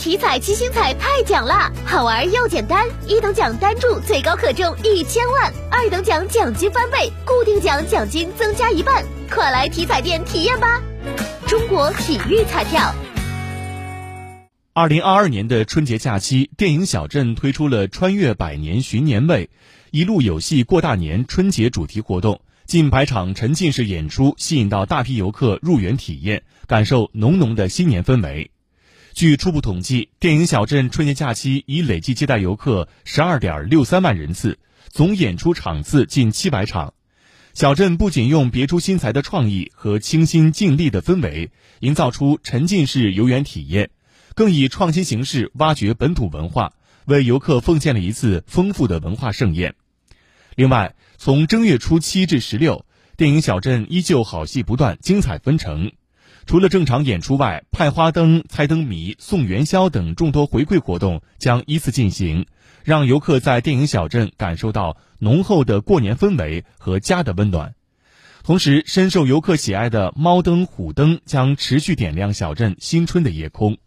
体彩七星彩太奖啦，好玩又简单，一等奖单注最高可中一千万，二等奖奖金翻倍，固定奖奖金增加一半，快来体彩店体验吧！中国体育彩票。二零二二年的春节假期，电影小镇推出了“穿越百年寻年味，一路有戏过大年”春节主题活动，近百场沉浸式演出吸引到大批游客入园体验，感受浓浓的新年氛围。据初步统计，电影小镇春节假期已累计接待游客十二点六三万人次，总演出场次近七百场。小镇不仅用别出心裁的创意和倾心尽力的氛围，营造出沉浸式游园体验。更以创新形式挖掘本土文化，为游客奉献了一次丰富的文化盛宴。另外，从正月初七至十六，电影小镇依旧好戏不断，精彩纷呈。除了正常演出外，派花灯、猜灯谜、送元宵等众多回馈活动将依次进行，让游客在电影小镇感受到浓厚的过年氛围和家的温暖。同时，深受游客喜爱的猫灯、虎灯将持续点亮小镇新春的夜空。